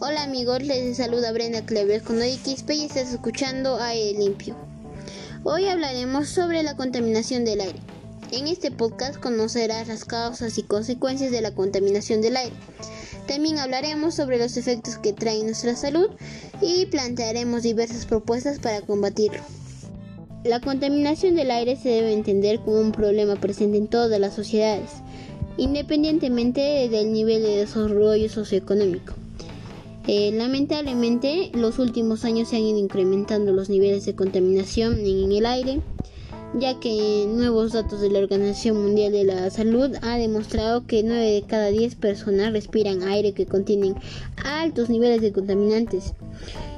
Hola amigos, les saluda Brenda Clever con Quispe y estás escuchando Aire Limpio. Hoy hablaremos sobre la contaminación del aire. En este podcast conocerás las causas y consecuencias de la contaminación del aire. También hablaremos sobre los efectos que trae nuestra salud y plantearemos diversas propuestas para combatirlo. La contaminación del aire se debe entender como un problema presente en todas las sociedades, independientemente del nivel de desarrollo socioeconómico. Eh, lamentablemente, los últimos años se han ido incrementando los niveles de contaminación en el aire, ya que nuevos datos de la Organización Mundial de la Salud ha demostrado que 9 de cada 10 personas respiran aire que contienen altos niveles de contaminantes.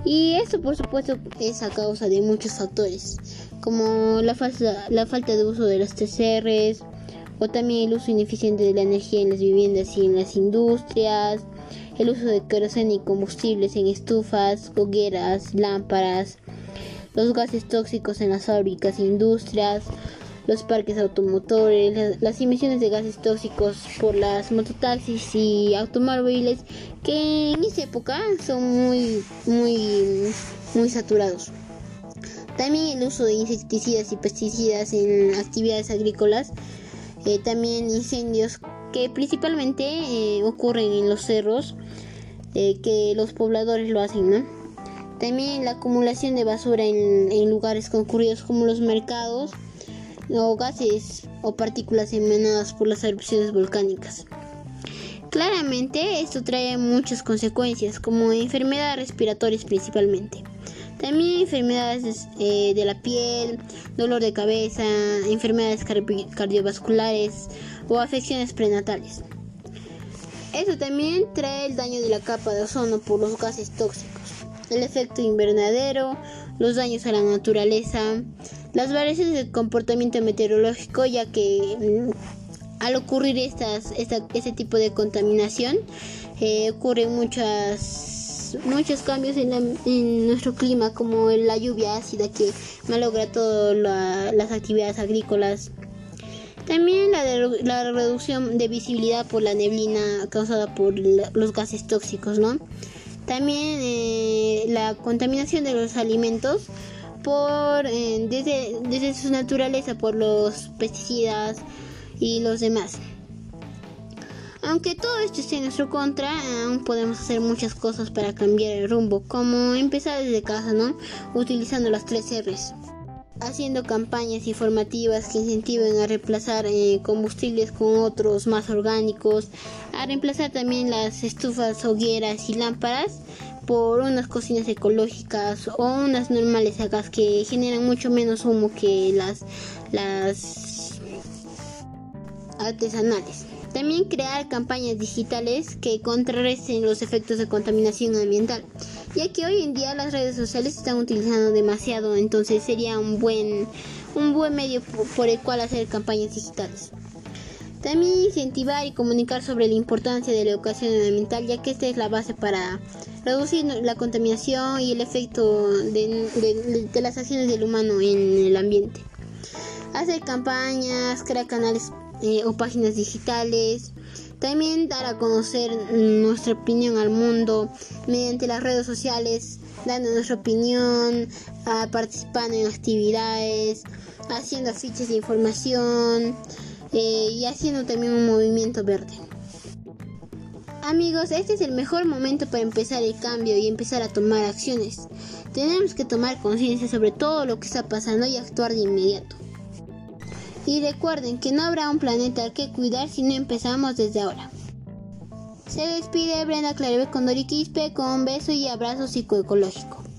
Y esto por supuesto es a causa de muchos factores, como la, falta, la falta de uso de las TCRs, o también el uso ineficiente de la energía en las viviendas y en las industrias, el uso de queroseno y combustibles en estufas, hogueras, lámparas, los gases tóxicos en las fábricas e industrias, los parques automotores, las, emisiones de gases tóxicos por las mototaxis y automóviles que en esa época son muy muy muy saturados. También el uso de insecticidas y pesticidas en actividades agrícolas, también incendios que principalmente eh, ocurren en los cerros, eh, que los pobladores lo hacen. También la acumulación de basura en, en, lugares concurridos como los mercados, o gases o partículas emanadas por las erupciones volcánicas. Claramente esto trae muchas consecuencias, como enfermedades respiratorias principalmente. También enfermedades eh, de la piel, dolor de cabeza, enfermedades cardiovasculares o afecciones prenatales. Esto también trae el daño de la capa de ozono por los gases tóxicos, el efecto invernadero, los daños a la naturaleza, las variaciones del comportamiento meteorológico, ya que mm, al ocurrir estas, este tipo de contaminación eh, ocurren muchas muchos cambios en, nuestro clima, como la lluvia ácida que malogra todas las actividades agrícolas. También la, la, reducción de visibilidad por la neblina causada por los gases tóxicos, ¿no? También eh, la contaminación de los alimentos por eh, desde, desde su naturaleza por los pesticidas y los demás. Aunque todo esto esté en nuestro contra, aún podemos hacer muchas cosas para cambiar el rumbo, como empezar desde casa, ¿no? Utilizando las tres R's. Haciendo campañas informativas que incentiven a reemplazar eh, combustibles con otros más orgánicos, a reemplazar también las estufas, hogueras y lámparas por unas cocinas ecológicas o unas normales acá que generan mucho menos humo que las, las artesanales. También crear campañas digitales que contrarresten los efectos de contaminación ambiental, ya que hoy en día las redes sociales se están utilizando demasiado, entonces sería un buen, un buen medio por el cual hacer campañas digitales. También incentivar y comunicar sobre la importancia de la educación ambiental, ya que esta es la base para reducir la contaminación y el efecto de, de las acciones del humano en el ambiente. Hacer campañas, crear canales eh, o páginas digitales. También dar a conocer nuestra opinión al mundo mediante las redes sociales, dando nuestra opinión, participando en actividades, haciendo afiches de información eh, y haciendo también un movimiento verde. Amigos, este es el mejor momento para empezar el cambio y empezar a tomar acciones. Tenemos que tomar conciencia sobre todo lo que está pasando y actuar de inmediato. Y recuerden que no habrá un planeta que cuidar si no empezamos desde ahora. Se despide Brenda Clarebe con Dori Quispe con un beso y abrazo psicoecológico.